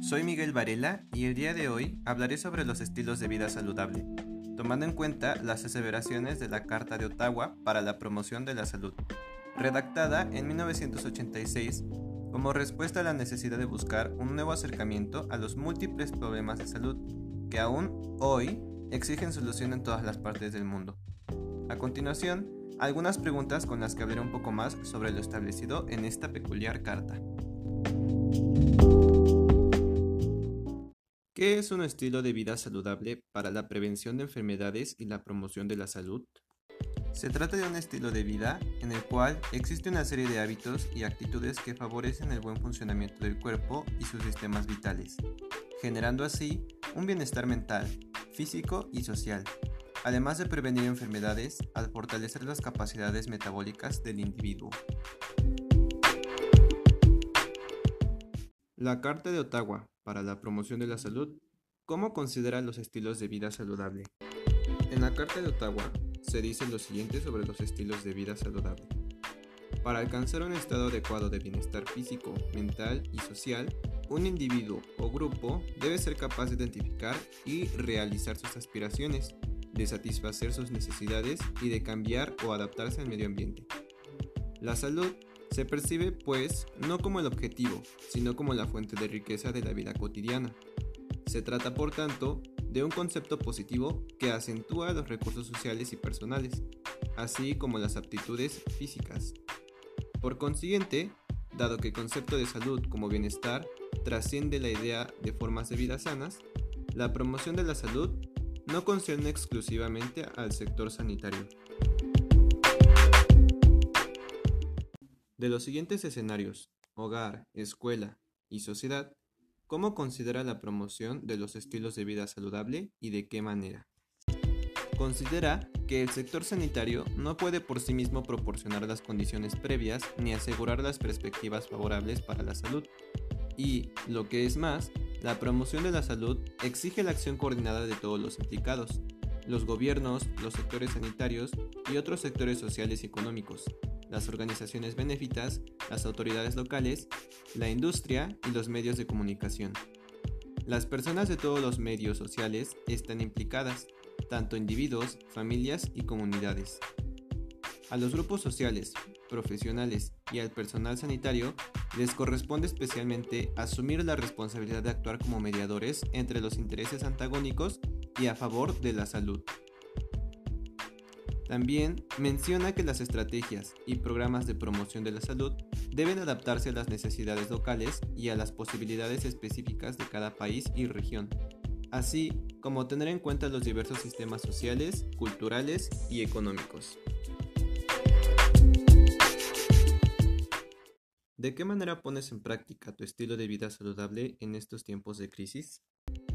Soy Miguel Varela y el día de hoy hablaré sobre los estilos de vida saludable, tomando en cuenta las aseveraciones de la Carta de Ottawa para la promoción de la salud, redactada en 1986 como respuesta a la necesidad de buscar un nuevo acercamiento a los múltiples problemas de salud que aún hoy exigen solución en todas las partes del mundo. A continuación, algunas preguntas con las que hablaré un poco más sobre lo establecido en esta peculiar carta. ¿Qué es un estilo de vida saludable para la prevención de enfermedades y la promoción de la salud? Se trata de un estilo de vida en el cual existe una serie de hábitos y actitudes que favorecen el buen funcionamiento del cuerpo y sus sistemas vitales, generando así un bienestar mental, físico y social, además de prevenir enfermedades al fortalecer las capacidades metabólicas del individuo. La Carta de Ottawa para la Promoción de la Salud, ¿cómo considera los estilos de vida saludable? En la Carta de Ottawa se dice lo siguiente sobre los estilos de vida saludable. Para alcanzar un estado adecuado de bienestar físico, mental y social, un individuo o grupo debe ser capaz de identificar y realizar sus aspiraciones, de satisfacer sus necesidades y de cambiar o adaptarse al medio ambiente. La salud se percibe, pues, no como el objetivo, sino como la fuente de riqueza de la vida cotidiana. Se trata, por tanto, de un concepto positivo que acentúa los recursos sociales y personales, así como las aptitudes físicas. Por consiguiente, dado que el concepto de salud como bienestar trasciende la idea de formas de vida sanas, la promoción de la salud no concierne exclusivamente al sector sanitario. De los siguientes escenarios, hogar, escuela y sociedad, ¿cómo considera la promoción de los estilos de vida saludable y de qué manera? Considera que el sector sanitario no puede por sí mismo proporcionar las condiciones previas ni asegurar las perspectivas favorables para la salud. Y, lo que es más, la promoción de la salud exige la acción coordinada de todos los implicados, los gobiernos, los sectores sanitarios y otros sectores sociales y económicos, las organizaciones benéficas, las autoridades locales, la industria y los medios de comunicación. Las personas de todos los medios sociales están implicadas, tanto individuos, familias y comunidades. A los grupos sociales, profesionales y al personal sanitario les corresponde especialmente asumir la responsabilidad de actuar como mediadores entre los intereses antagónicos y a favor de la salud. También menciona que las estrategias y programas de promoción de la salud deben adaptarse a las necesidades locales y a las posibilidades específicas de cada país y región, así como tener en cuenta los diversos sistemas sociales, culturales y económicos. ¿De qué manera pones en práctica tu estilo de vida saludable en estos tiempos de crisis?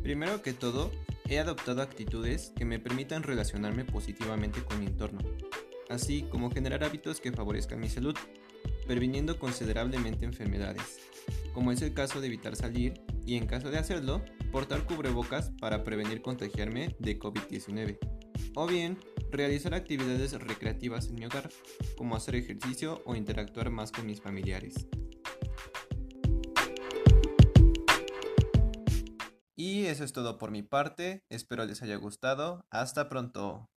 Primero que todo, he adoptado actitudes que me permitan relacionarme positivamente con mi entorno, así como generar hábitos que favorezcan mi salud, previniendo considerablemente enfermedades, como es el caso de evitar salir y en caso de hacerlo, portar cubrebocas para prevenir contagiarme de COVID-19, o bien realizar actividades recreativas en mi hogar, como hacer ejercicio o interactuar más con mis familiares. Y eso es todo por mi parte, espero les haya gustado, hasta pronto.